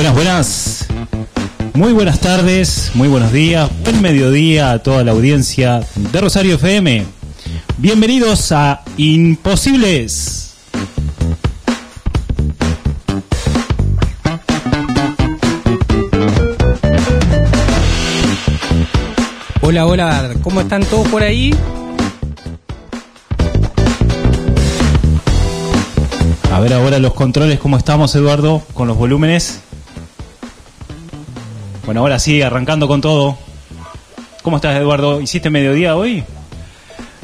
Buenas, buenas. Muy buenas tardes, muy buenos días, buen mediodía a toda la audiencia de Rosario FM. Bienvenidos a Imposibles. Hola, hola, ¿cómo están todos por ahí? A ver ahora los controles, ¿cómo estamos Eduardo? Con los volúmenes. Bueno, ahora sí, arrancando con todo. ¿Cómo estás Eduardo? ¿Hiciste mediodía hoy?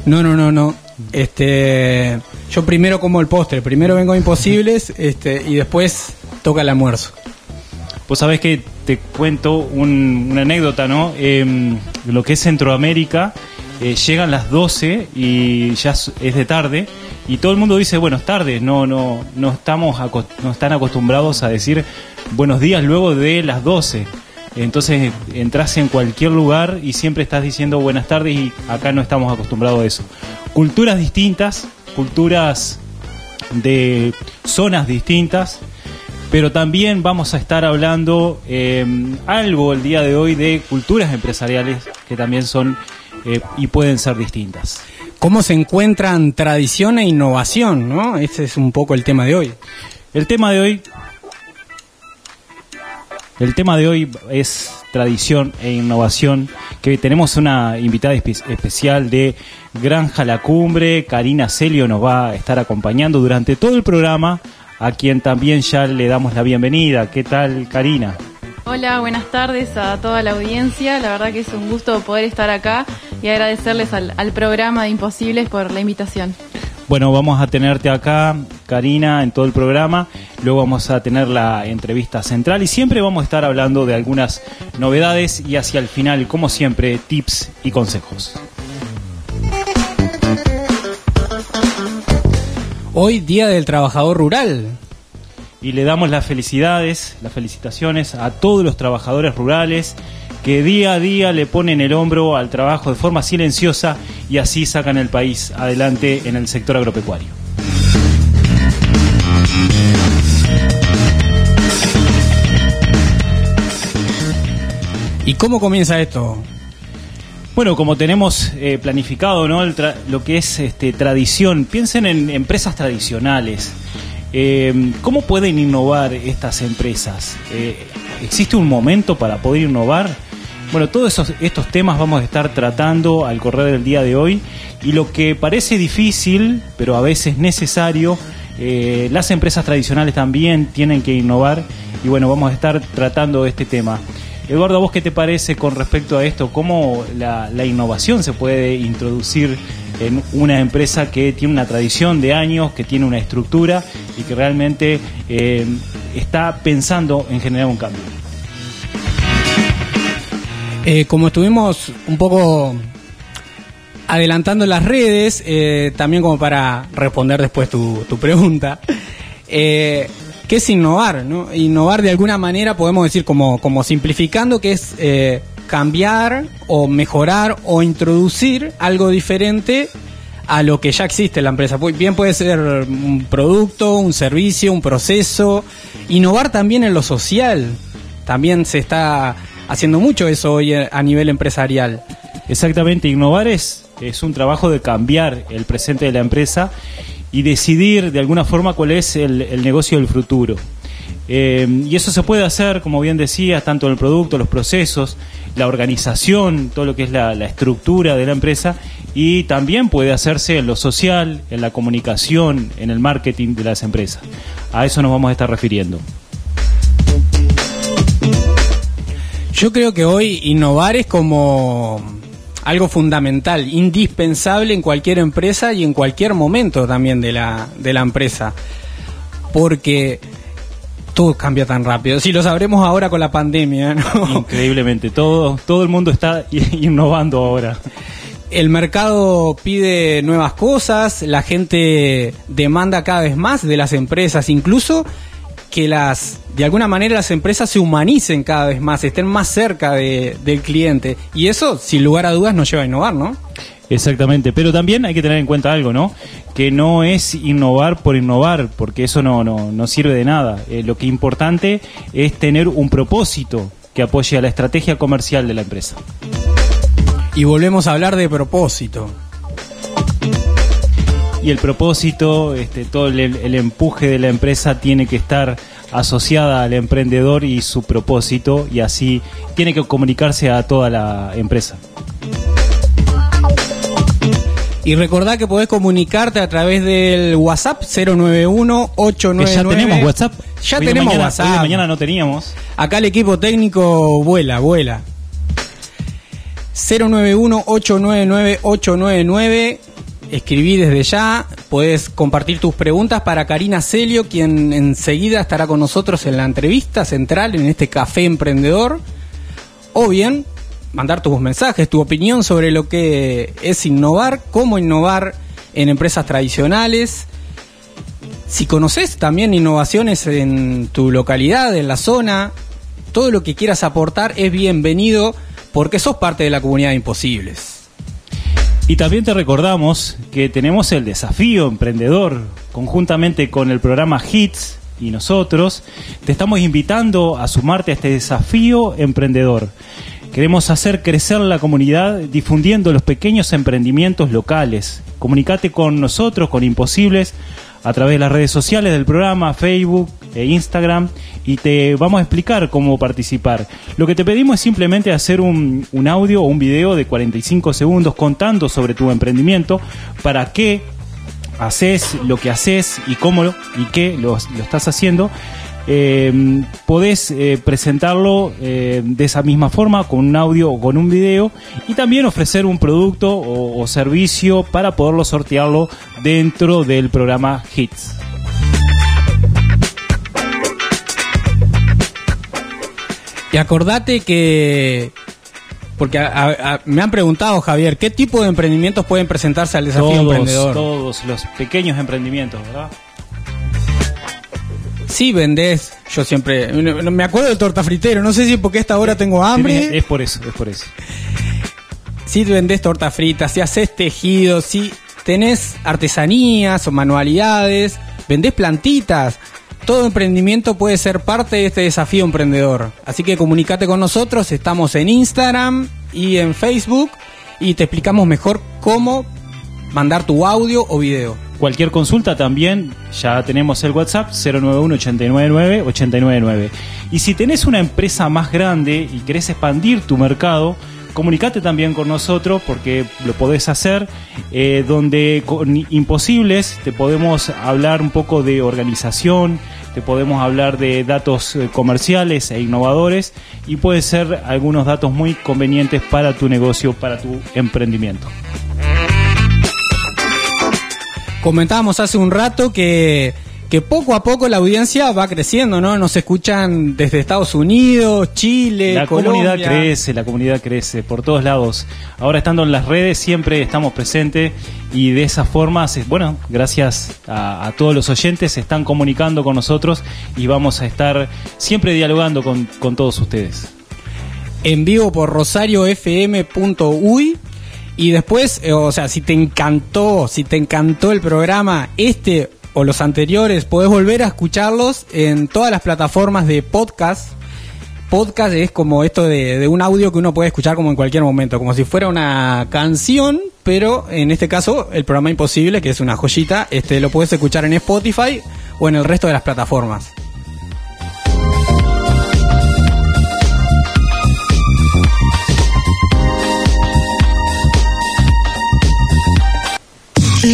No, no, no, no. Este, yo primero como el postre, primero vengo a Imposibles, este, y después toca el almuerzo. Vos sabés que te cuento un- una anécdota, ¿no? Em, lo que es Centroamérica, eh, llegan las 12 y ya es de tarde y todo el mundo dice buenas tardes, no, no, no estamos, no están acostumbrados a decir buenos días luego de las 12. Entonces entras en cualquier lugar y siempre estás diciendo buenas tardes y acá no estamos acostumbrados a eso. Culturas distintas, culturas de zonas distintas, pero también vamos a estar hablando eh, algo el día de hoy de culturas empresariales que también son eh, y pueden ser distintas. ¿Cómo se encuentran tradición e innovación, no? Ese es un poco el tema de hoy. El tema de hoy el tema de hoy es tradición e innovación, que tenemos una invitada espe- especial de Granja La Cumbre, Karina Celio nos va a estar acompañando durante todo el programa, a quien también ya le damos la bienvenida. ¿Qué tal, Karina? Hola, buenas tardes a toda la audiencia. La verdad que es un gusto poder estar acá y agradecerles al, al programa de Imposibles por la invitación. Bueno, vamos a tenerte acá, Karina, en todo el programa. Luego vamos a tener la entrevista central y siempre vamos a estar hablando de algunas novedades y hacia el final, como siempre, tips y consejos. Hoy, Día del Trabajador Rural. Y le damos las felicidades, las felicitaciones a todos los trabajadores rurales que día a día le ponen el hombro al trabajo de forma silenciosa y así sacan el país adelante en el sector agropecuario. ¿Y cómo comienza esto? Bueno, como tenemos eh, planificado ¿no? El tra- lo que es este, tradición, piensen en empresas tradicionales. Eh, ¿Cómo pueden innovar estas empresas? Eh, ¿Existe un momento para poder innovar? Bueno, todos esos, estos temas vamos a estar tratando al correr del día de hoy y lo que parece difícil, pero a veces necesario, eh, las empresas tradicionales también tienen que innovar y bueno, vamos a estar tratando este tema. Eduardo, ¿a vos qué te parece con respecto a esto? ¿Cómo la, la innovación se puede introducir en una empresa que tiene una tradición de años, que tiene una estructura y que realmente eh, está pensando en generar un cambio? Eh, como estuvimos un poco adelantando las redes, eh, también como para responder después tu, tu pregunta, eh, ¿qué es innovar? no? Innovar de alguna manera podemos decir como, como simplificando que es cambiar o mejorar o introducir algo diferente a lo que ya existe en la empresa. Bien puede ser un producto, un servicio, un proceso. Innovar también en lo social. También se está haciendo mucho eso hoy eh, a nivel empresarial. Exactamente, innovar es, es un trabajo de cambiar el presente de la empresa y decidir de alguna forma cuál es el, negocio del futuro. Eh, y eso se puede hacer, como bien decías, tanto en el producto, los procesos, la organización, todo lo que es la estructura de la empresa, y también puede hacerse en lo social, en la comunicación, en el marketing de las empresas. A eso nos vamos a estar refiriendo. Yo creo que hoy innovar es como algo fundamental, indispensable en cualquier empresa y en cualquier momento también de la, de la empresa. Porque todo cambia tan rápido. Si lo sabremos ahora con la pandemia, ¿no? Increíblemente, todo, todo el mundo está innovando ahora. El mercado pide nuevas cosas, la gente demanda cada vez más de las empresas, incluso que las, de alguna manera las empresas se humanicen cada vez más, estén más cerca de- del cliente. Y eso, sin lugar a dudas, nos lleva a innovar, ¿no? Exactamente, pero también hay que tener en cuenta algo, ¿no? Que no es innovar por innovar, porque eso no, no, no sirve de nada. Eh, lo que es importante es tener un propósito que apoye a la estrategia comercial de la empresa. Y volvemos a hablar de propósito. Y el propósito, este, todo el, el empuje de la empresa tiene que estar asociada al emprendedor y su propósito, y así tiene que comunicarse a toda la empresa. Y recordá que podés comunicarte a través del WhatsApp 091 Que 899 ya tenemos WhatsApp. Ya Hoy tenemos mañana- WhatsApp. hoy de mañana no teníamos. Acá el equipo técnico vuela, vuela. 091-899-899. Escribí desde ya. Puedes compartir tus preguntas para Karina Celio, quien enseguida estará con nosotros en la entrevista central en este café emprendedor. O bien, mandar tus mensajes, tu opinión sobre lo que es innovar, cómo innovar en empresas tradicionales. Si conoces también innovaciones en tu localidad, en la zona, todo lo que quieras aportar es bienvenido porque sos parte de la comunidad de imposibles. Y también te recordamos que tenemos el desafío emprendedor conjuntamente con el programa HITS y nosotros. Te estamos invitando a sumarte a este desafío emprendedor. Queremos hacer crecer la comunidad difundiendo los pequeños emprendimientos locales. Comunicate con nosotros, con Imposibles, a través de las redes sociales del programa, Facebook e Instagram, y te vamos a explicar cómo participar. Lo que te pedimos es simplemente hacer un, audio o un video de 45 segundos contando sobre tu emprendimiento, para qué haces lo que haces y cómo lo, y qué lo, lo estás haciendo. Eh, podés eh, presentarlo eh, de esa misma forma con un audio o con un video y también ofrecer un producto o, o servicio para poderlo sortearlo dentro del programa HITS. Y acordate que... Porque a- a- a- me han preguntado, Javier, ¿qué tipo de emprendimientos pueden presentarse al desafío Todos, emprendedor? todos los pequeños emprendimientos, ¿verdad? Sí vendés, yo siempre... Me acuerdo del torta fritero, no sé si porque a esta hora tengo hambre. Es por eso, es por eso. si vendés torta frita, si haces tejidos, si tenés artesanías o manualidades, vendés plantitas. Todo emprendimiento puede ser parte de este desafío emprendedor. Así que comunícate con nosotros, estamos en Instagram y en Facebook y te explicamos mejor cómo mandar tu audio o video. Cualquier consulta también, ya tenemos el WhatsApp 091-899-899. Y si tenés una empresa más grande y querés expandir tu mercado, comunicate también con nosotros porque lo podés hacer, eh, donde con Imposibles te podemos hablar un poco de organización, te podemos hablar de datos eh, comerciales e innovadores y puede ser algunos datos muy convenientes para tu negocio, para tu emprendimiento. Comentábamos hace un rato que, que poco a poco la audiencia va creciendo, ¿no? Nos escuchan desde Estados Unidos, Chile, La Colombia. comunidad crece, la comunidad crece por todos lados. Ahora estando en las redes siempre estamos presentes y de esa forma, bueno, gracias a, a todos los oyentes se están comunicando con nosotros y vamos a estar siempre dialogando con, con todos ustedes. en vivo por rosariofm.uy y después, eh, o sea, si te encantó, si te encantó el programa, este o los anteriores, podés volver a escucharlos en todas las plataformas de podcast. Podcast es como esto de, de un audio que uno puede escuchar como en cualquier momento, como si fuera una canción, pero en este caso el programa Imposible, que es una joyita, este lo puedes escuchar en Spotify o en el resto de las plataformas.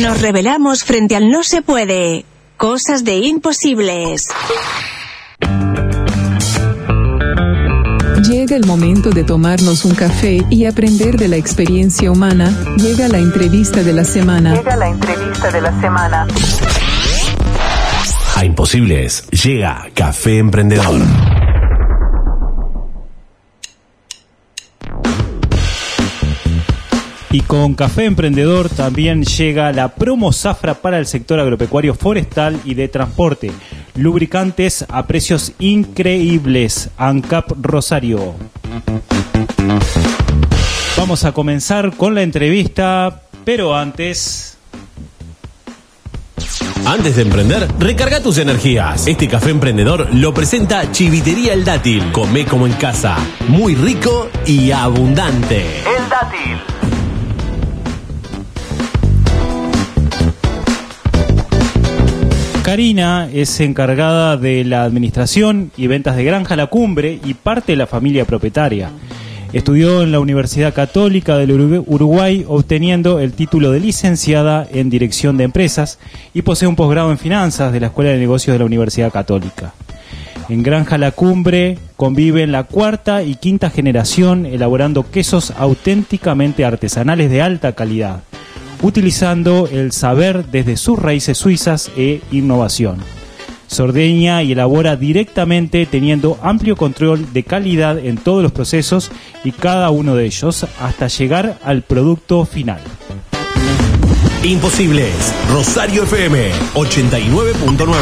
Nos revelamos frente al no se puede. Cosas de imposibles. Llega el momento de tomarnos un café y aprender de la experiencia humana. Llega la entrevista de la semana. Llega la entrevista de la semana. A Imposibles llega Café Emprendedor. Y con Café Emprendedor también llega la promo zafra para el sector agropecuario forestal y de transporte. Lubricantes a precios increíbles. ANCAP Rosario. Vamos a comenzar con la entrevista, pero antes... Antes de emprender, recarga tus energías. Este café emprendedor lo presenta Chivitería El Dátil. Come como en casa. Muy rico y abundante. El dátil. Karina es encargada de la administración y ventas de Granja La Cumbre y parte de la familia propietaria. Estudió en la Universidad Católica del Urugu- Uruguay obteniendo el título de licenciada en Dirección de Empresas y posee un posgrado en Finanzas de la Escuela de Negocios de la Universidad Católica. En Granja La Cumbre conviven la cuarta y quinta generación elaborando quesos auténticamente artesanales de alta calidad, utilizando el saber desde sus raíces suizas e innovación. Se ordeña y elabora directamente teniendo amplio control de calidad en todos los procesos y cada uno de ellos hasta llegar al producto final. Imposibles. Rosario FM 89.9.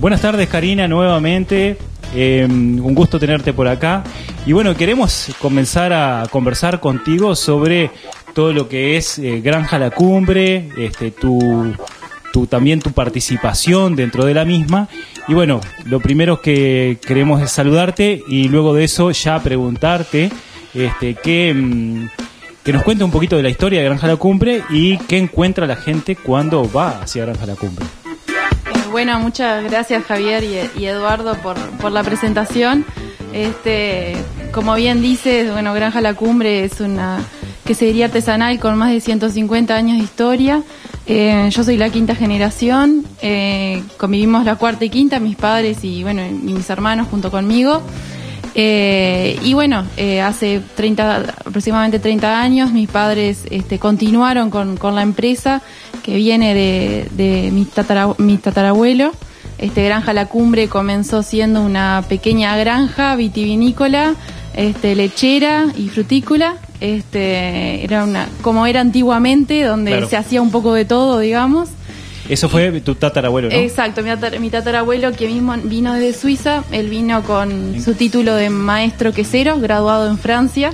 Buenas tardes Karina, nuevamente. Eh, un gusto tenerte por acá. Y bueno, queremos comenzar a conversar contigo sobre todo lo que es eh, Granja La Cumbre, este, tu, tu- también tu participación dentro de la misma. Y bueno, lo primero que queremos es saludarte y luego de eso ya preguntarte este, que, mm, que nos cuente un poquito de la historia de Granja La Cumbre y qué encuentra la gente cuando va hacia Granja La Cumbre. Bueno, muchas gracias Javier y, Eduardo por, la presentación. Este, como bien dices, bueno, Granja La Cumbre es una quesería artesanal con más de 150 años de historia. Eh, yo soy la quinta generación, eh, convivimos la cuarta y quinta, mis padres y bueno, y mis hermanos junto conmigo. Eh, y bueno, eh, hace 30, aproximadamente 30 años mis padres este, continuaron con, con la empresa que viene de, de mi, tatara- mi tatarabuelo. Este, granja La Cumbre comenzó siendo una pequeña granja vitivinícola, este, lechera y frutícola. Este, era una, como era antiguamente, donde Claro. se hacía un poco de todo, digamos. Eso fue tu tatarabuelo, ¿no? Exacto, mi, tatar- mi tatarabuelo que mismo vino desde Suiza, él vino con su título de maestro quesero, graduado en Francia,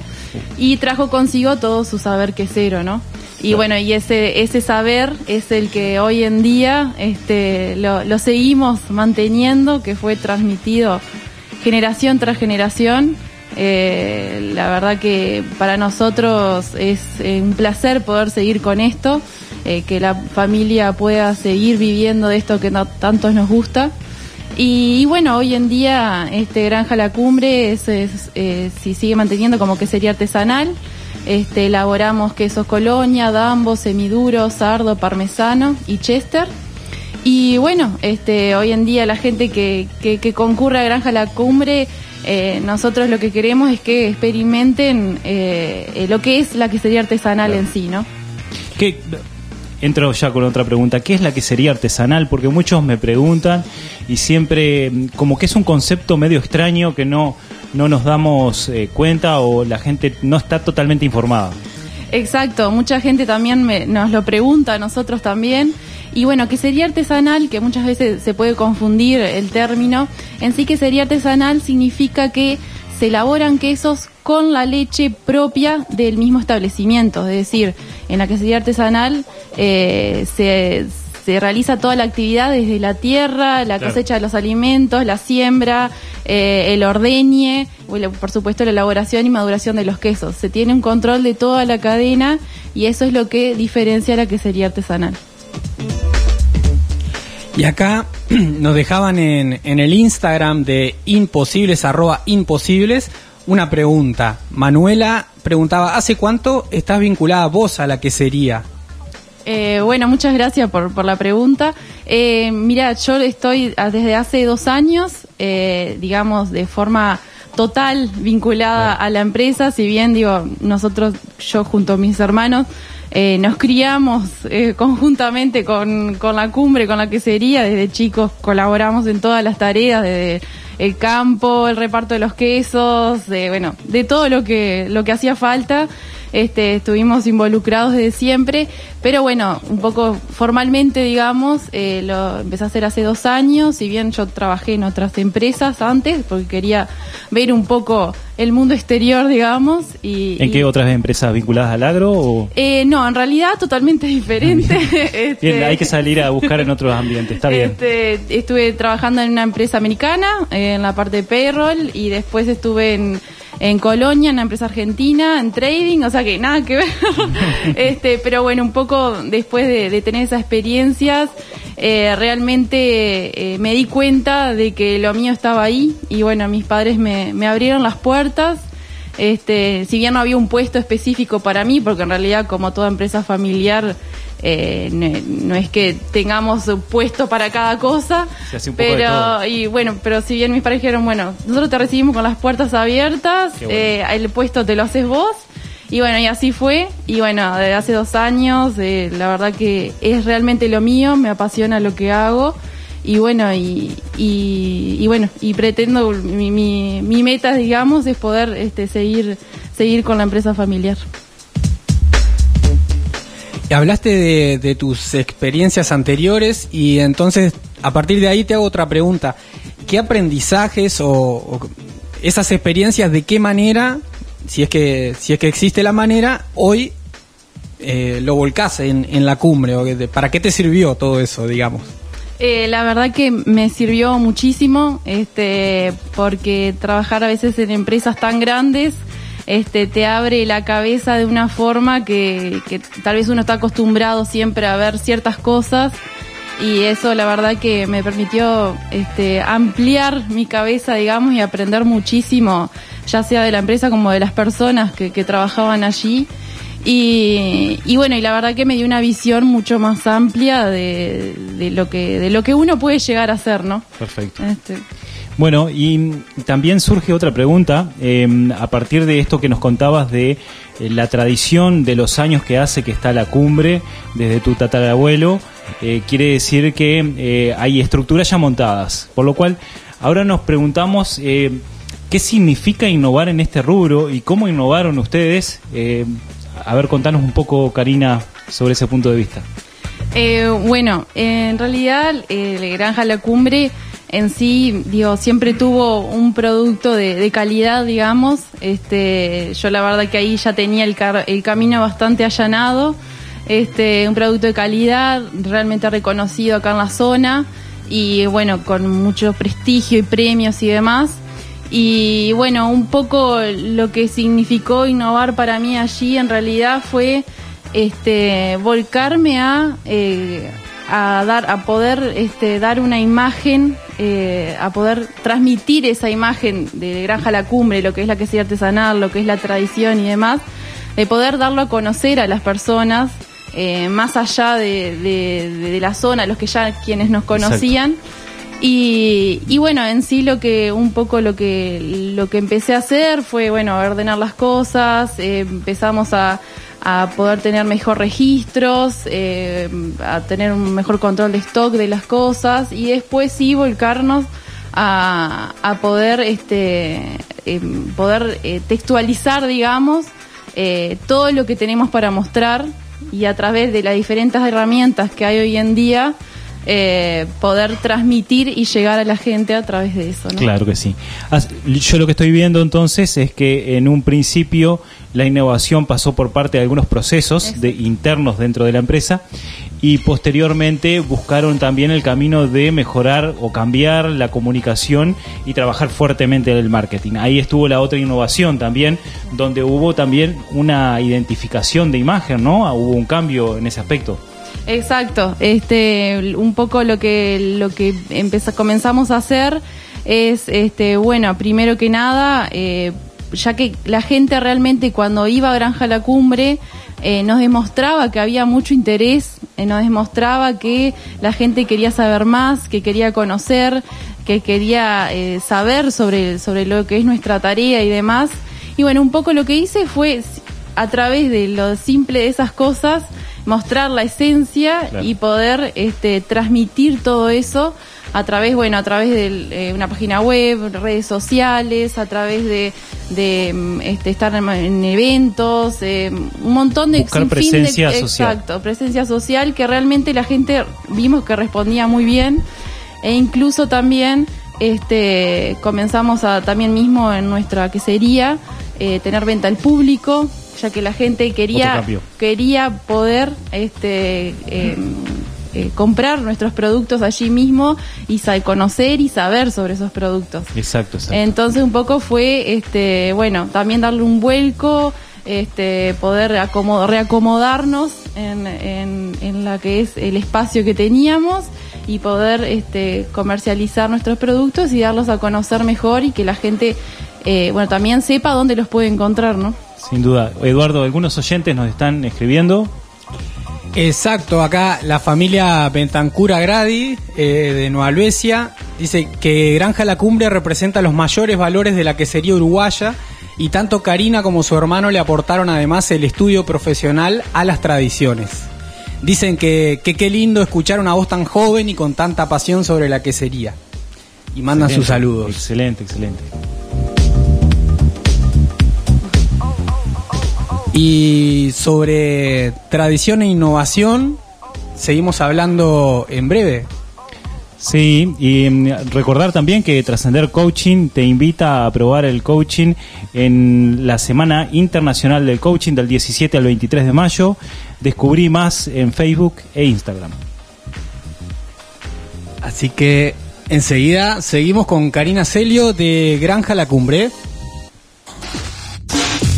y trajo consigo todo su saber quesero, ¿no? Y bueno, y ese, ese saber es el que hoy en día este, lo, lo seguimos manteniendo, que fue transmitido generación tras generación. Eh, la verdad que para nosotros es eh, un placer poder seguir con esto, eh, que la familia pueda seguir viviendo de esto que no, tanto nos gusta. Y, y bueno, hoy en día este Granja La Cumbre es, es, eh, si sigue manteniendo como que sería artesanal. Este, elaboramos quesos colonia, dambo, semiduro, sardo, parmesano y chester. Y bueno, este, hoy en día la gente que, que, que concurre a Granja La Cumbre, eh, nosotros lo que queremos es que experimenten eh, lo que es la quesería artesanal en sí, ¿no? ¿Qué- entro ya con otra pregunta. ¿Qué es la quesería artesanal? Porque muchos me preguntan y siempre mm, como que es un concepto medio extraño que no, no nos damos eh, cuenta o la gente no está totalmente informada. Exacto, mucha gente también me- nos lo pregunta, nosotros también. Y bueno, que sería artesanal, que muchas veces se puede confundir el término, en sí que sería artesanal significa que se elaboran quesos con la leche propia del mismo establecimiento, es decir, en la quesería artesanal eh, se, se realiza toda la actividad desde la tierra, la Claro. cosecha de los alimentos, la siembra, eh, el ordeñe, por supuesto la elaboración y maduración de los quesos. Se tiene un control de toda la cadena y eso es lo que diferencia la quesería artesanal. Y acá nos dejaban en, en el Instagram de imposibles, arroba imposibles, una pregunta. Manuela preguntaba, ¿hace cuánto estás vinculada vos a la quesería? Eh, bueno, muchas gracias por, por la pregunta. Eh, mira, yo estoy ah, desde hace dos años eh, digamos, de forma total vinculada a la empresa, si bien digo, nosotros, yo junto a mis hermanos, eh, nos criamos eh, conjuntamente con, con la cumbre, con la quesería, desde chicos colaboramos en todas las tareas, desde el campo, el reparto de los quesos, de, bueno, de todo lo que, lo que hacía falta. Este, estuvimos involucrados desde siempre, pero bueno, un poco formalmente, digamos, eh, lo empecé a hacer hace dos años, si bien yo trabajé en otras empresas antes, porque quería ver un poco el mundo exterior, digamos. Y, ¿En y- qué otras empresas vinculadas al agro? O... Eh, no, en realidad totalmente diferente. Este, Bien, hay que salir a buscar en otros ambientes, está bien. este, estuve trabajando en una empresa americana, eh, en la parte de payroll, y después estuve en, en Colonia, en una empresa argentina, en trading, o sea que nada que ver. este, pero bueno, un poco después de, de tener esas experiencias, eh, realmente eh, me di cuenta de que lo mío estaba ahí, y bueno, mis padres me, me abrieron las puertas. Este, si bien no había un puesto específico para mí, porque en realidad como toda empresa familiar eh, no, no es que tengamos puesto para cada cosa, Se hace un poco de pero y bueno, pero si bien mis padres dijeron, bueno, nosotros te recibimos con las puertas abiertas, bueno. eh, el puesto te lo haces vos. Y bueno, y así fue. Y bueno, desde hace dos años, eh, la verdad que es realmente lo mío, me apasiona lo que hago. Y bueno, y, y, y bueno, y pretendo, mi, mi, mi meta, digamos, es poder este, seguir, seguir con la empresa familiar. Hablaste de, de tus experiencias anteriores y entonces a partir de ahí te hago otra pregunta. ¿Qué aprendizajes o, esas experiencias de qué manera, si es que, si es que existe la manera, hoy eh, lo volcás en, en la cumbre? O ¿Para qué te sirvió todo eso, digamos? Eh, la verdad que me sirvió muchísimo, este, porque trabajar a veces en empresas tan grandes, este, te abre la cabeza de una forma que, que tal vez uno está acostumbrado siempre a ver ciertas cosas y eso la verdad que me permitió este, ampliar mi cabeza, digamos, y aprender muchísimo, ya sea de la empresa como de las personas que, que trabajaban allí. Y, y bueno, y la verdad que me dio una visión mucho más amplia de, de lo que de lo que uno puede llegar a ser, ¿no? Perfecto. Este, Bueno, y también surge otra pregunta, eh, a partir de esto que nos contabas de eh, la tradición de los años que hace que está la cumbre, desde tu tatarabuelo, eh, quiere decir que eh, hay estructuras ya montadas, por lo cual ahora nos preguntamos qué significa innovar en este rubro y cómo innovaron ustedes. A ver, contanos un poco, Karina, sobre ese punto de vista. Eh, bueno, en realidad eh, Granja La Cumbre en sí, digo, siempre tuvo un producto de, de calidad, digamos. Este, yo la verdad que ahí ya tenía el, car- el camino bastante allanado. Este, un producto de calidad, realmente reconocido acá en la zona y bueno, con mucho prestigio y premios y demás. Y bueno, un poco lo que significó innovar para mí allí en realidad fue este volcarme a, eh, a dar a poder este, dar una imagen eh, a poder transmitir esa imagen de Granja La Cumbre lo que es la quesería artesanal lo que es la tradición y demás de poder darlo a conocer a las personas eh, más allá de, de- de la zona los que ya quienes nos conocían y, y bueno, en sí lo que un poco lo que lo que empecé a hacer fue bueno ordenar las cosas, eh, empezamos a, poder tener mejor registros, eh, a tener un mejor control de stock de las cosas y después sí volcarnos a, a poder este em, poder eh, textualizar digamos eh, todo lo que tenemos para mostrar y a través de las diferentes herramientas que hay hoy en día eh, poder transmitir y llegar a la gente a través de eso. ¿no? Claro que sí. Yo lo que estoy viendo entonces es que en un principio la innovación pasó por parte de algunos procesos de, internos dentro de la empresa y posteriormente buscaron también el camino de mejorar o cambiar la comunicación y trabajar fuertemente en el marketing. Ahí estuvo la otra innovación también, donde hubo también una identificación de imagen, ¿no? Ah, Hubo un cambio en ese aspecto. Exacto, este, un poco lo que lo que comenzamos a hacer es, este, bueno, primero que nada, eh, ya que la gente realmente cuando iba a Granja La Cumbre eh, nos demostraba que había mucho interés, eh, nos demostraba que la gente quería saber más, que quería conocer, que quería eh, saber sobre, sobre lo que es nuestra tarea y demás. Y bueno, un poco lo que hice fue a través de lo simple de esas cosas mostrar la esencia y poder este, transmitir todo eso a través, bueno, a través de eh, una página web, redes sociales, a través de, de mm, este, estar en, eventos, eh, un montón de... Buscar presencia social. Exacto, presencia social que realmente la gente vimos que respondía muy bien e incluso también este, comenzamos a también mismo en nuestra quesería eh, tener venta al público, ya que la gente quería quería poder este eh, eh, comprar nuestros productos allí mismo y conocer y saber sobre esos productos. Exacto, exacto. Entonces un poco fue este bueno también darle un vuelco este, poder reacomodarnos en, en, en, la que es el espacio que teníamos y poder este, comercializar nuestros productos y darlos a conocer mejor y que la gente eh, bueno también sepa dónde los puede encontrar, ¿no? Sin duda. Eduardo, algunos oyentes nos están escribiendo. Exacto, acá la familia Bentancura Gradi eh, de Nueva Albesia dice que Granja La Cumbre representa los mayores valores de la quesería uruguaya y tanto Karina como su hermano le aportaron además el estudio profesional a las tradiciones. Dicen que qué lindo escuchar una voz tan joven y con tanta pasión sobre la quesería. Y mandan sus saludos. Excelente, excelente. Y sobre tradición e innovación, seguimos hablando en breve. Sí, y mm, recordar también que Trascender Coaching te invita a probar el coaching en la Semana Internacional del Coaching del 17 al 23 de mayo. Descubrí más en Facebook e Instagram. Así que enseguida seguimos con Karina Celio de Granja La Cumbre.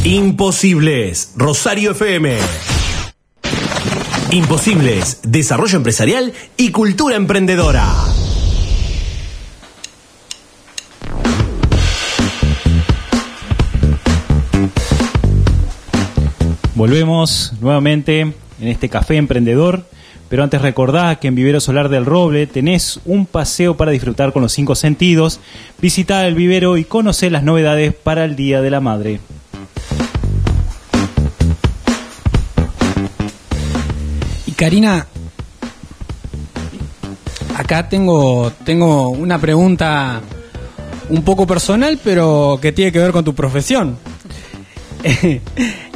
Imposibles, Rosario FM. Imposibles, desarrollo empresarial y cultura emprendedora. Volvemos nuevamente en este café emprendedor, pero antes recordá que en Vivero Solar del Roble tenés un paseo para disfrutar con los cinco sentidos. Visita el vivero y conoce las novedades para el Día de la Madre. Karina, acá tengo, tengo una pregunta un poco personal, pero que tiene que ver con tu profesión.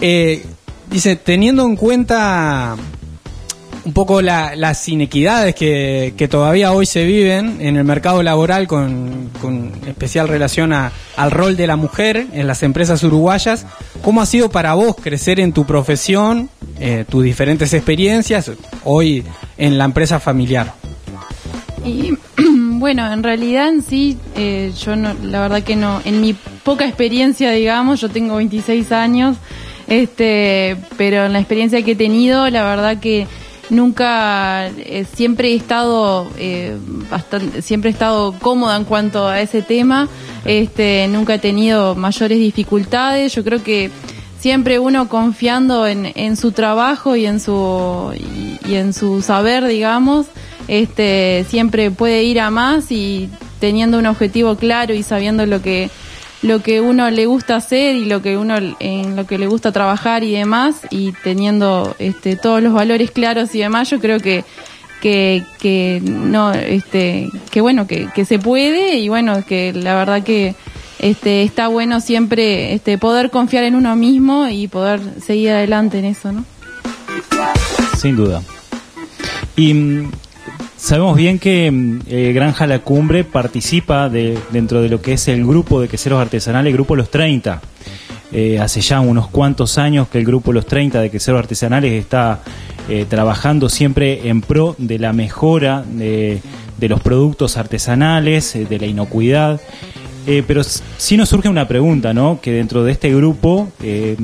Eh, dice, teniendo en cuenta un poco las inequidades que, todavía hoy se viven en el mercado laboral con, especial relación al rol de la mujer en las empresas uruguayas. ¿Cómo ha sido para vos crecer en tu profesión, eh, tus diferentes experiencias hoy en la empresa familiar? Y bueno, en realidad en sí, eh, yo no, la verdad que no, en mi poca experiencia, digamos, yo tengo 26 años, este, pero en la experiencia que he tenido, la verdad que nunca eh, siempre he estado eh, bastante siempre he estado cómoda en cuanto a ese tema. Este nunca he tenido mayores dificultades. Yo creo que siempre uno confiando en, en su trabajo y en su y, en su saber digamos este siempre puede ir a más y teniendo un objetivo claro y sabiendo lo que lo que uno le gusta hacer y lo que uno en lo que le gusta trabajar y demás y teniendo este todos los valores claros y demás yo creo que que, que no este que bueno que, que se puede y bueno que la verdad que este está bueno siempre este poder confiar en uno mismo y poder seguir adelante en eso no sin duda. Y Sabemos bien que mm, eh, Granja La Cumbre participa de, dentro de lo que es el grupo de queseros artesanales, el grupo Los 30. Eh, hace ya unos cuantos años que el grupo Los 30 de queseros artesanales está eh, trabajando siempre en pro de la mejora de, los productos artesanales, de la inocuidad. pero sí nos surge una pregunta, ¿no? Que dentro de este grupo que,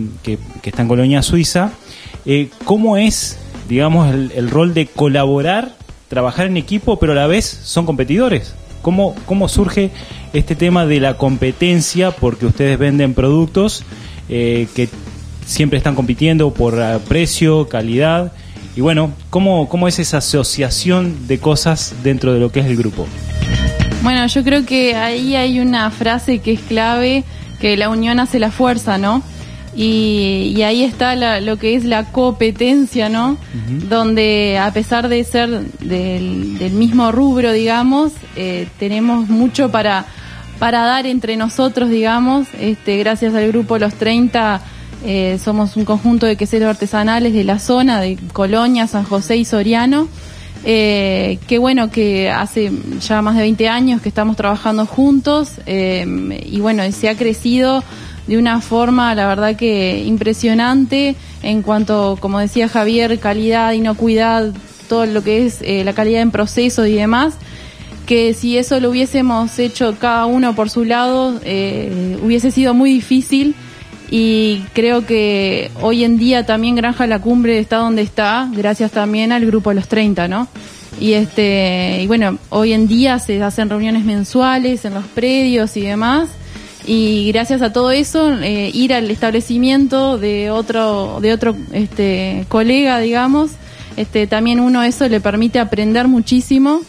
está en Colonia Suiza, ¿cómo es, digamos, el rol de colaborar trabajar en equipo, pero a la vez son competidores. ¿Cómo, cómo surge este tema de la competencia? Porque ustedes venden productos eh, que siempre están compitiendo por eh, precio, calidad. Y bueno, ¿cómo, ¿cómo es esa asociación de cosas dentro de lo que es el grupo? Bueno, yo creo que ahí hay una frase que es clave, que la unión hace la fuerza, ¿no? Y, y ahí está la- lo que es la competencia, ¿no? Donde a pesar de ser del, del mismo rubro, digamos, eh, tenemos mucho para, para dar entre nosotros, digamos. Este, gracias al grupo Los 30 eh, somos un conjunto de queseros artesanales de la zona, de Colonia, San José y Soriano. Eh, que bueno, que hace ya más de 20 años que estamos trabajando juntos eh, y bueno, se ha crecido de una forma, la verdad que impresionante en cuanto, como decía Javier, calidad, inocuidad, todo lo que es eh, la calidad en procesos y demás que si eso lo hubiésemos hecho cada uno por su lado, eh, hubiese sido muy difícil y creo que hoy en día también Granja La Cumbre está donde está, gracias también al grupo Los 30, ¿no? Y este, y bueno, hoy en día se hacen reuniones mensuales en los predios y demás. Y gracias a todo eso, eh, ir al establecimiento de otro, de otro este, colega, digamos, este, también uno eso le permite aprender muchísimo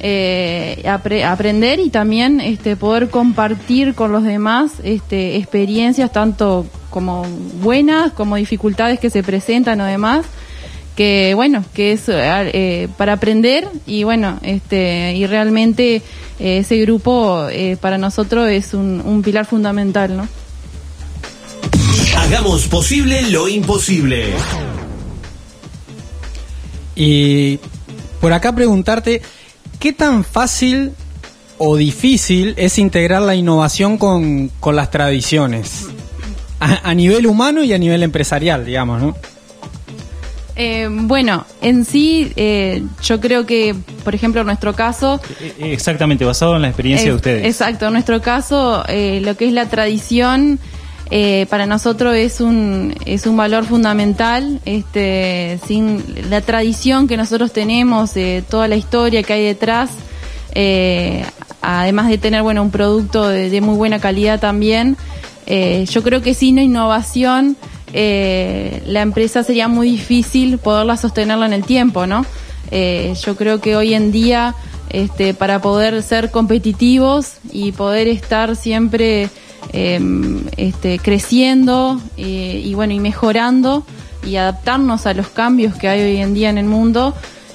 eh, apre- aprender y también este, poder compartir con los demás este, experiencias tanto como buenas como dificultades que se presentan o demás que bueno que es eh, para aprender y bueno este y realmente eh, ese grupo eh, para nosotros es un, un pilar fundamental no Hagamos posible lo imposible. Y por acá preguntarte, ¿qué tan fácil o difícil es integrar la innovación con, con las tradiciones? A, a nivel humano y a nivel empresarial, digamos, ¿no? Eh, bueno en sí eh, yo creo que por ejemplo en nuestro caso Eh, Exactamente, basado en la experiencia de Eh, ustedes. Exacto, en nuestro caso, eh, lo que es la tradición, eh, para nosotros es un, es un valor fundamental. Este, sin la tradición que nosotros tenemos, eh, toda la historia que hay detrás, eh, además de tener bueno un producto de, de muy buena calidad también, eh, yo creo que sin innovación eh, la empresa sería muy difícil poderla sostenerla en el tiempo, ¿no? Eh, yo creo que hoy en día, este, para poder ser competitivos y poder estar siempre eh, este, creciendo eh, y bueno y mejorando y adaptarnos a los cambios que hay hoy en día en el mundo,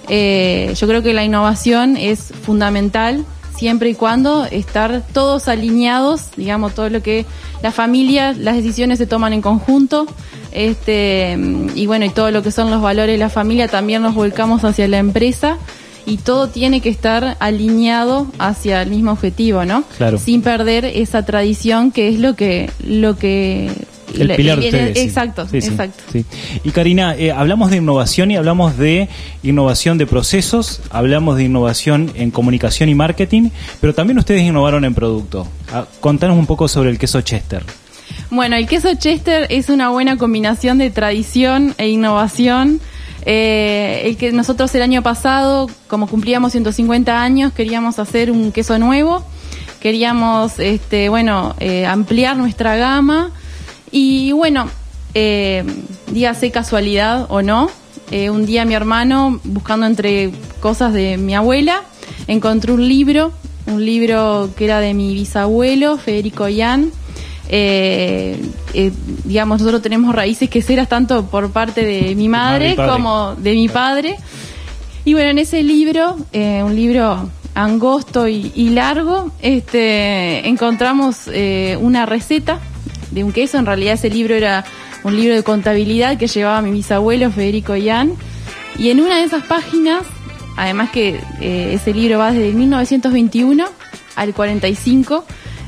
eh, yo creo que la innovación es fundamental siempre y cuando estar todos alineados, digamos, todo lo que la familia, las decisiones se toman en conjunto, este, y bueno, y todo lo que son los valores de la familia también nos volcamos hacia la empresa y todo tiene que estar alineado hacia el mismo objetivo, ¿no? Claro. Sin perder esa tradición que es lo que, lo que El pilar de ustedes. Exacto, Sí, sí, exacto. sí. Y Karina, eh, hablamos de innovación y hablamos de innovación de procesos, hablamos de innovación en comunicación y marketing, pero también ustedes innovaron en producto. Ah, contanos un poco sobre el queso Chester. Bueno, el queso Chester es una buena combinación de tradición e innovación. Eh, el que nosotros el año pasado, como cumplíamos 150 años, queríamos hacer un queso nuevo, queríamos, este, bueno, eh, ampliar nuestra gama y bueno, eh, dígase casualidad o no, eh, un día mi hermano, buscando entre cosas de mi abuela, encontró un libro, un libro que era de mi bisabuelo, Federico Yan. Eh, eh, digamos, nosotros tenemos raíces queseras tanto por parte de mi madre, como de mi padre. Y bueno, en ese libro, eh, un libro angosto y, y largo, este, encontramos eh, una receta de un queso. En realidad ese libro era un libro de contabilidad que llevaba mi bisabuelo Federico Yan. Y en una de esas páginas, además que eh, ese libro va desde 1921 al 45,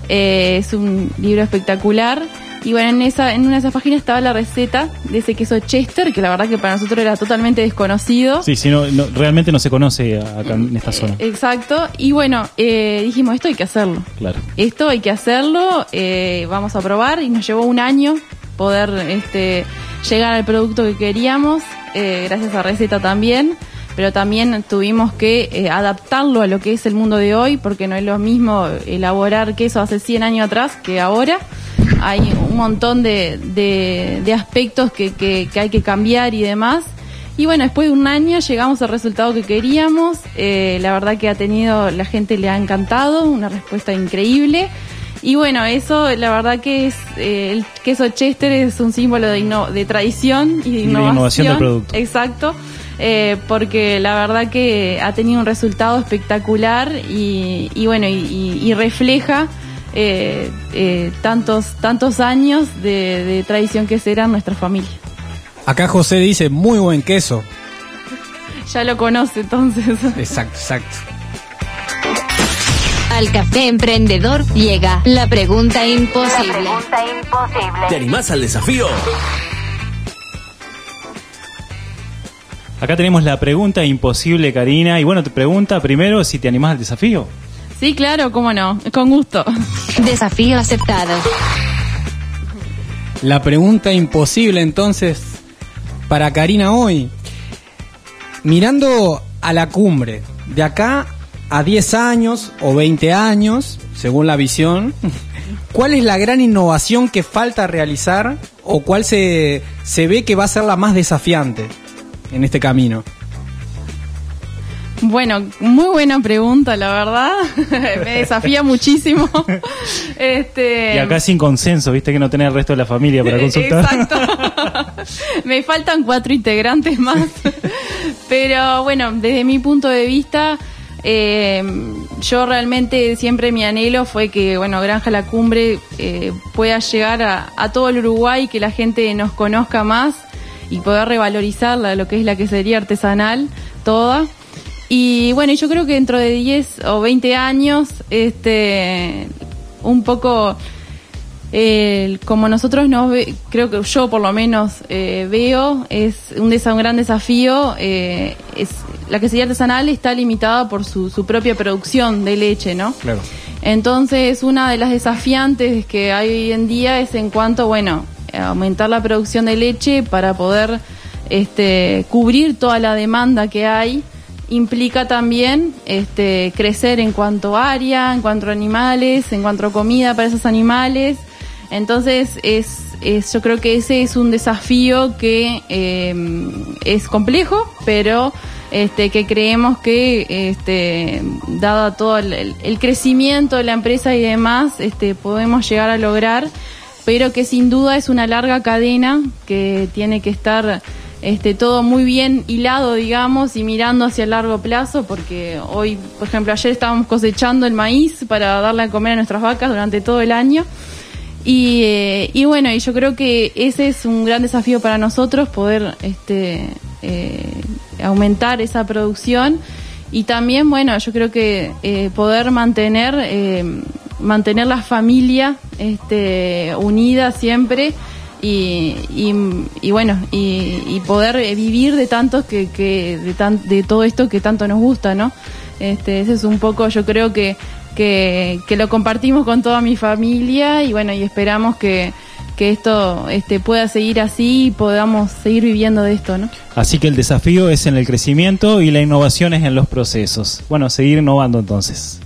eh, es un libro espectacular. Y bueno, en, esa, en una de esas páginas estaba la receta de ese queso Chester, que la verdad que para nosotros era totalmente desconocido. Sí, sí, no, no- realmente no se conoce acá en esta zona. Exacto. Y bueno, eh, dijimos, esto hay que hacerlo. Claro. Esto hay que hacerlo, eh, vamos a probar y nos llevó un año poder este, llegar al producto que queríamos, eh, gracias a receta también, pero también tuvimos que eh, adaptarlo a lo que es el mundo de hoy, porque no es lo mismo elaborar queso hace 100 años atrás que ahora. Hay un montón de, de- de aspectos que, que- que hay que cambiar y demás. Y bueno, después de un año llegamos al resultado que queríamos. Eh, la verdad que ha tenido, la gente le ha encantado, una respuesta increíble. Y bueno, eso la verdad que es eh, el queso Chester es un símbolo de, de tradición y de de innovación. innovación del producto. Exacto. eh, porque la verdad que ha tenido un resultado espectacular y, y bueno, y, y- y refleja eh, eh, tantos, tantos años de, de tradición que será en nuestra familia. Acá José dice, muy buen queso. Ya lo conoce entonces. Exacto, exacto. Al café emprendedor llega la pregunta imposible. Pregunta imposible. ¿Te animás al desafío? Acá tenemos la pregunta imposible, Karina. Y bueno, te pregunta primero si te animás al desafío. Sí, claro, cómo no, con gusto. Desafío aceptado. La pregunta imposible entonces para Karina hoy. Mirando a la cumbre, de acá a 10 años o 20 años, según la visión, ¿cuál es la gran innovación que falta realizar o cuál se, se ve que va a ser la más desafiante en este camino? Bueno, muy buena pregunta, la verdad. Me desafía muchísimo. Este, Y acá sin consenso, viste que no tenés el resto de la familia para consultar. Exacto. Me faltan cuatro integrantes más. Pero bueno, desde mi punto de vista, eh, yo realmente siempre mi anhelo fue que, bueno, Granja La Cumbre eh, pueda llegar a, a todo el Uruguay, que la gente nos conozca más y poder revalorizar lo que es la quesería artesanal toda. Y bueno, yo creo que dentro de 10 o 20 años, este, un poco eh, como nosotros nos ve- creo que yo por lo menos eh, veo, es un, desa- un gran desafío. eh, es La quesería artesanal está limitada por su, su propia producción de leche, ¿no? Claro. Entonces, una de las desafiantes que hay hoy en día es en cuanto, bueno, aumentar la producción de leche para poder este, cubrir toda la demanda que hay. Implica también este, crecer en cuanto a área, en cuanto a animales, en cuanto a comida para esos animales. Entonces, es, es, yo creo que ese es un desafío que eh, es complejo, pero este, que creemos que, este, dado todo el, el- el crecimiento de la empresa y demás, este, podemos llegar a lograr, pero que sin duda es una larga cadena que tiene que estar este, todo muy bien hilado, digamos, y mirando hacia el largo plazo, porque hoy, por ejemplo, ayer estábamos cosechando el maíz para darle a comer a nuestras vacas durante todo el año. Y, eh, y bueno, y yo creo que ese es un gran desafío para nosotros, poder este, eh, aumentar esa producción y también, bueno, yo creo que eh, poder mantener, mantener la familia este, unida siempre y, y, y bueno, y, y poder eh, vivir de tantos que, que de, tan, de todo esto que tanto nos gusta, ¿no? Este, ese es un poco, yo creo que, que, que lo compartimos con toda mi familia y bueno, y esperamos que, que esto este, pueda seguir así y podamos seguir viviendo de esto, ¿no? Así que el desafío es en el crecimiento y la innovación es en los procesos. Bueno, seguir innovando entonces.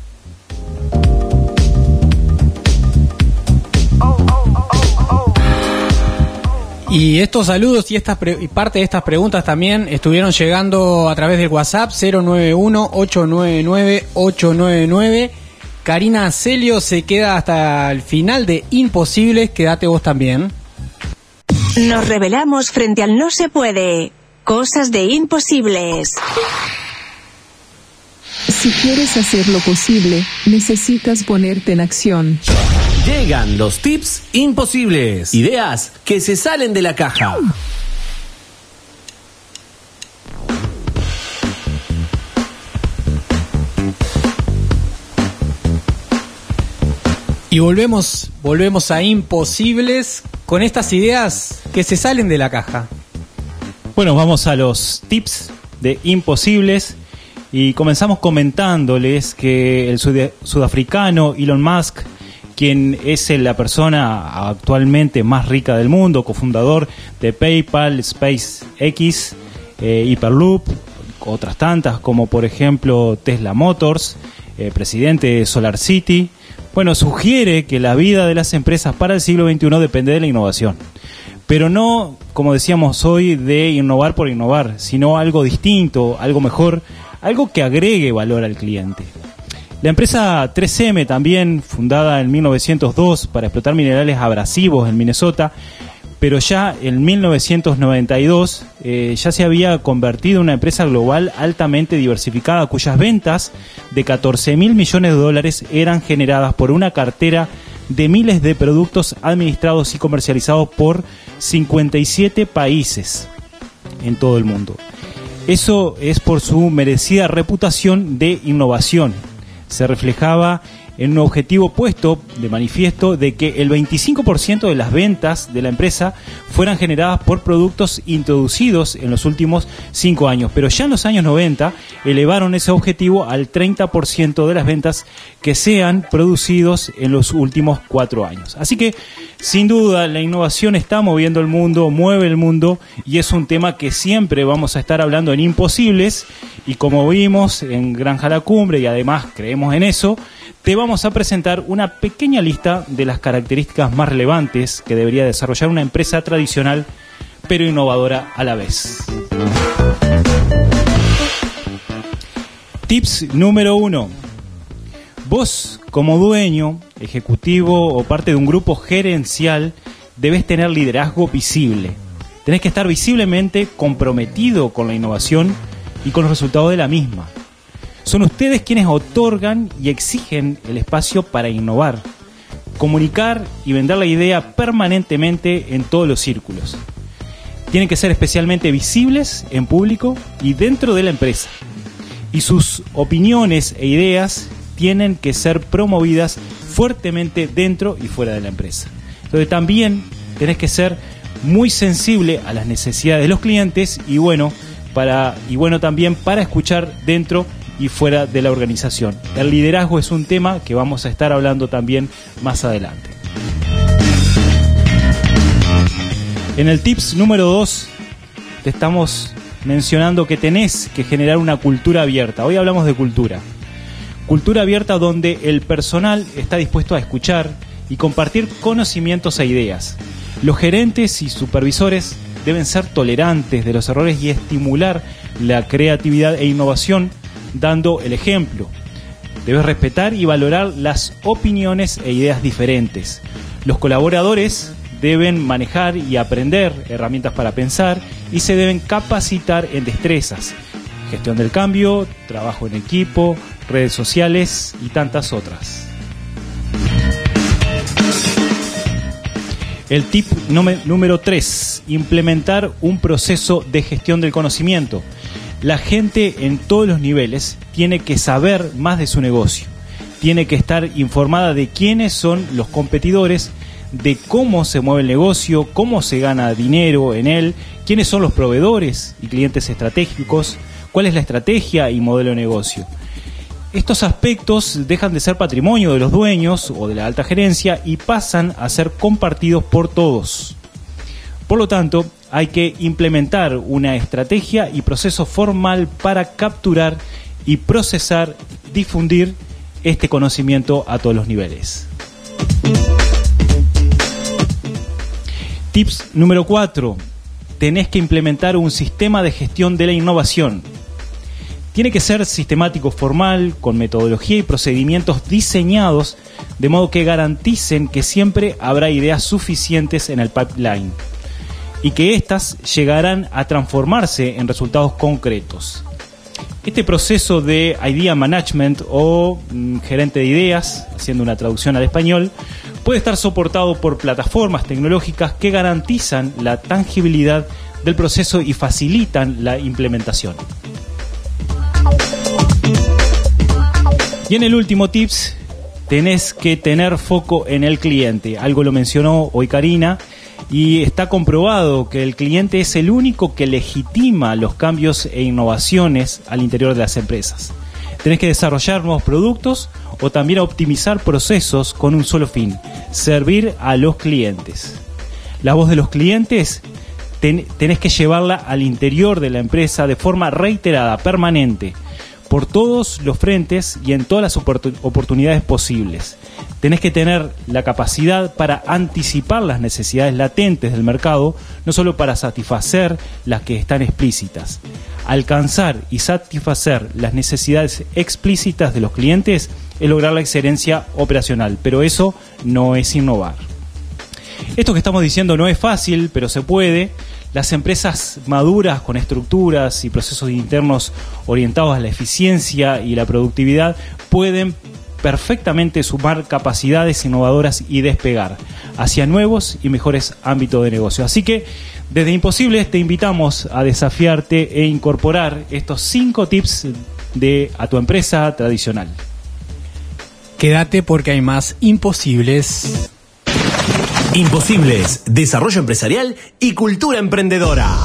Y estos saludos y, estas pre- y parte de estas preguntas también estuvieron llegando a través del WhatsApp 091-899-899. Karina Celio se queda hasta el final de Imposibles, quédate vos también. Nos revelamos frente al no se puede. Cosas de imposibles. Si quieres hacer lo posible, necesitas ponerte en acción. Llegan los tips imposibles. Ideas que se salen de la caja. Y volvemos, volvemos a Imposibles con estas ideas que se salen de la caja. Bueno, vamos a los tips de imposibles y comenzamos comentándoles que el sud- sudafricano Elon Musk, quien es la persona actualmente más rica del mundo, cofundador de PayPal, SpaceX, eh, Hyperloop, otras tantas como por ejemplo Tesla Motors, eh, presidente de Solar City, bueno, sugiere que la vida de las empresas para el siglo XXI depende de la innovación. pero no, como decíamos hoy, de innovar por innovar, sino algo distinto, algo mejor, algo que agregue valor al cliente. La empresa 3M, también fundada en 1902 para explotar minerales abrasivos en Minnesota, pero ya en 1992 eh, ya se había convertido en una empresa global altamente diversificada cuyas ventas de 14 mil millones de dólares eran generadas por una cartera de miles de productos administrados y comercializados por 57 países en todo el mundo. Eso es por su merecida reputación de innovación. Se reflejaba en un objetivo puesto de manifiesto de que el 25% de las ventas de la empresa fueran generadas por productos introducidos en los últimos cinco años. Pero ya en los años 90 elevaron ese objetivo al 30% de las ventas que sean producidos en los últimos cuatro años. Así que, sin duda, la innovación está moviendo el mundo, mueve el mundo y es un tema que siempre vamos a estar hablando en Imposibles y como vimos en Granja La Cumbre y además creemos en eso, te vamos a presentar una pequeña lista de las características más relevantes que debería desarrollar una empresa tradicional pero innovadora a la vez. Tips número uno. Vos, como dueño, ejecutivo o parte de un grupo gerencial, debes tener liderazgo visible. Tenés que estar visiblemente comprometido con la innovación y con los resultados de la misma. Son ustedes quienes otorgan y exigen el espacio para innovar, comunicar y vender la idea permanentemente en todos los círculos. Tienen que ser especialmente visibles en público y dentro de la empresa. Y sus opiniones e ideas tienen que ser promovidas fuertemente dentro y fuera de la empresa. Entonces también tenés que ser muy sensible a las necesidades de los clientes y bueno, para, y bueno también para escuchar dentro y fuera de la organización. El liderazgo es un tema que vamos a estar hablando también más adelante. En el tips número 2 te estamos mencionando que tenés que generar una cultura abierta. Hoy hablamos de cultura. Cultura abierta donde el personal está dispuesto a escuchar y compartir conocimientos e ideas. Los gerentes y supervisores deben ser tolerantes de los errores y estimular la creatividad e innovación dando el ejemplo. Debes respetar y valorar las opiniones e ideas diferentes. Los colaboradores deben manejar y aprender herramientas para pensar y se deben capacitar en destrezas, gestión del cambio, trabajo en equipo, redes sociales y tantas otras. El tip número 3, implementar un proceso de gestión del conocimiento la gente en todos los niveles tiene que saber más de su negocio, tiene que estar informada de quiénes son los competidores, de cómo se mueve el negocio, cómo se gana dinero en él, quiénes son los proveedores y clientes estratégicos, cuál es la estrategia y modelo de negocio. Estos aspectos dejan de ser patrimonio de los dueños o de la alta gerencia y pasan a ser compartidos por todos. Por lo tanto, hay que implementar una estrategia y proceso formal para capturar y procesar, difundir este conocimiento a todos los niveles. Tips número 4. Tenés que implementar un sistema de gestión de la innovación. Tiene que ser sistemático, formal, con metodología y procedimientos diseñados de modo que garanticen que siempre habrá ideas suficientes en el pipeline y que éstas llegarán a transformarse en resultados concretos. Este proceso de idea management o mm, gerente de ideas, haciendo una traducción al español, puede estar soportado por plataformas tecnológicas que garantizan la tangibilidad del proceso y facilitan la implementación. Y en el último tips, tenés que tener foco en el cliente. Algo lo mencionó hoy Karina y está comprobado que el cliente es el único que legitima los cambios e innovaciones al interior de las empresas. Tenés que desarrollar nuevos productos o también optimizar procesos con un solo fin, servir a los clientes. La voz de los clientes tenés que llevarla al interior de la empresa de forma reiterada, permanente, por todos los frentes y en todas las oportunidades posibles. Tenés que tener la capacidad para anticipar las necesidades latentes del mercado, no solo para satisfacer las que están explícitas. Alcanzar y satisfacer las necesidades explícitas de los clientes es lograr la excelencia operacional, pero eso no es innovar. Esto que estamos diciendo no es fácil, pero se puede. Las empresas maduras con estructuras y procesos internos orientados a la eficiencia y la productividad pueden perfectamente sumar capacidades innovadoras y despegar hacia nuevos y mejores ámbitos de negocio. Así que desde Imposibles te invitamos a desafiarte e incorporar estos cinco tips de a tu empresa tradicional. Quédate porque hay más imposibles. Imposibles, desarrollo empresarial y cultura emprendedora.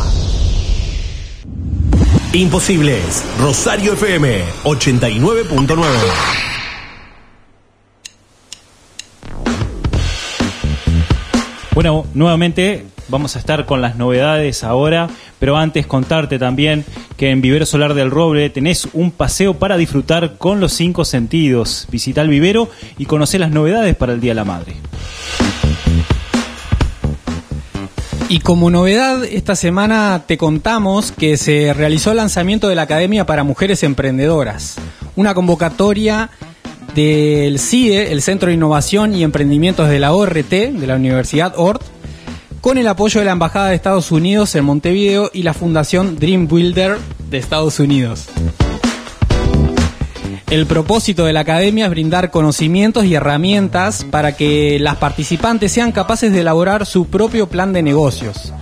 Imposibles, Rosario FM 89.9. Bueno, nuevamente vamos a estar con las novedades ahora, pero antes contarte también que en Vivero Solar del Roble tenés un paseo para disfrutar con los cinco sentidos. Visita el vivero y conocer las novedades para el Día de la Madre. Y como novedad, esta semana te contamos que se realizó el lanzamiento de la Academia para Mujeres Emprendedoras, una convocatoria del CIE, el Centro de Innovación y Emprendimientos de la ORT, de la Universidad ORT, con el apoyo de la Embajada de Estados Unidos en Montevideo y la Fundación Dream Builder de Estados Unidos. El propósito de la academia es brindar conocimientos y herramientas para que las participantes sean capaces de elaborar su propio plan de negocios,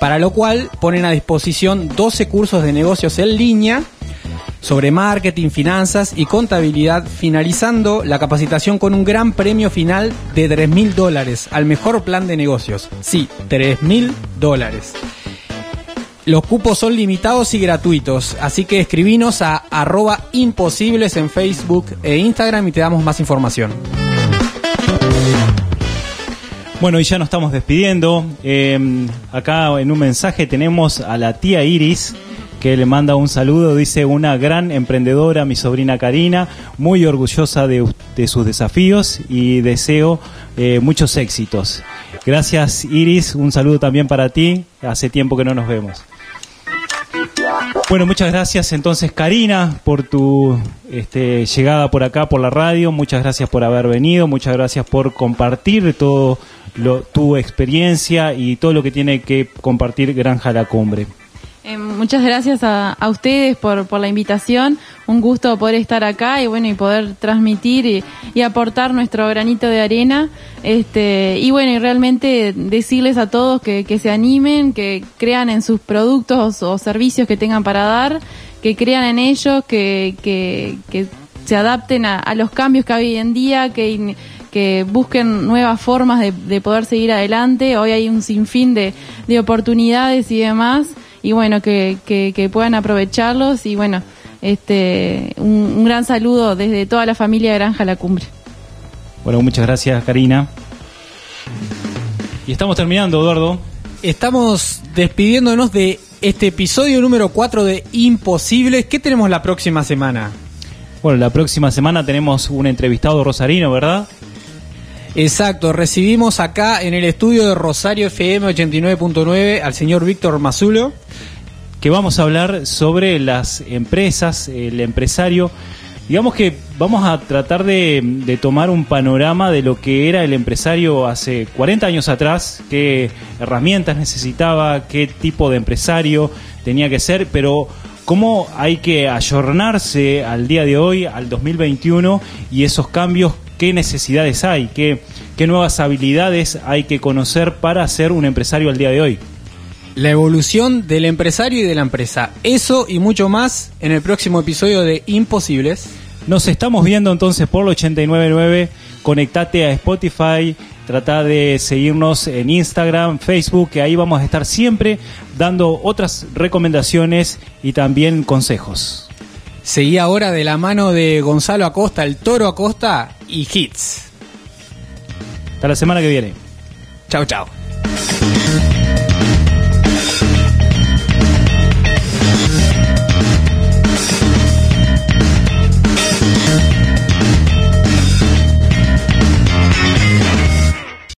para lo cual ponen a disposición 12 cursos de negocios en línea sobre marketing, finanzas y contabilidad, finalizando la capacitación con un gran premio final de 3 mil dólares al mejor plan de negocios. Sí, 3 mil dólares. Los cupos son limitados y gratuitos, así que escribinos a arroba imposibles en Facebook e Instagram y te damos más información. Bueno, y ya nos estamos despidiendo. Eh, acá en un mensaje tenemos a la tía Iris que le manda un saludo, dice una gran emprendedora, mi sobrina Karina, muy orgullosa de, sus desafíos y deseo eh, muchos éxitos. Gracias Iris, un saludo también para ti, hace tiempo que no nos vemos. Bueno, muchas gracias entonces Karina por tu este, llegada por acá, por la radio, muchas gracias por haber venido, muchas gracias por compartir todo lo, tu experiencia y todo lo que tiene que compartir Granja La Cumbre. Eh, muchas gracias a, a ustedes por, por, la invitación. Un gusto poder estar acá y bueno y poder transmitir y, aportar nuestro granito de arena. Este y bueno y realmente decirles a todos que, que se animen, que crean en sus productos o, servicios que tengan para dar, que crean en ellos, que, se adapten a, a, los cambios que hay hoy en día, que que busquen nuevas formas de, de, poder seguir adelante. Hoy hay un sinfín de, de oportunidades y demás y bueno, que, que, que, puedan aprovecharlos y bueno, este un, un, gran saludo desde toda la familia Granja La Cumbre. Bueno, muchas gracias Karina. Y estamos terminando, Eduardo. Estamos despidiéndonos de este episodio número 4 de Imposibles. ¿Qué tenemos la próxima semana? Bueno, la próxima semana tenemos un entrevistado rosarino, ¿verdad? Exacto, recibimos acá en el estudio de Rosario FM 89.9 al señor Víctor Mazulo. Que vamos a hablar sobre las empresas, el empresario. Digamos que vamos a tratar de, de, tomar un panorama de lo que era el empresario hace 40 años atrás, qué herramientas necesitaba, qué tipo de empresario tenía que ser, pero cómo hay que ayornarse al día de hoy, al 2021, y esos cambios qué necesidades hay, qué, qué nuevas habilidades hay que conocer para ser un empresario al día de hoy. La evolución del empresario y de la empresa. Eso y mucho más en el próximo episodio de Imposibles. Nos estamos viendo entonces por el 899. Conectate a Spotify. Trata de seguirnos en Instagram, Facebook, que ahí vamos a estar siempre dando otras recomendaciones y también consejos. Seguí ahora de la mano de Gonzalo Acosta, el Toro Acosta y hits. Hasta la semana que viene. Chao, chao.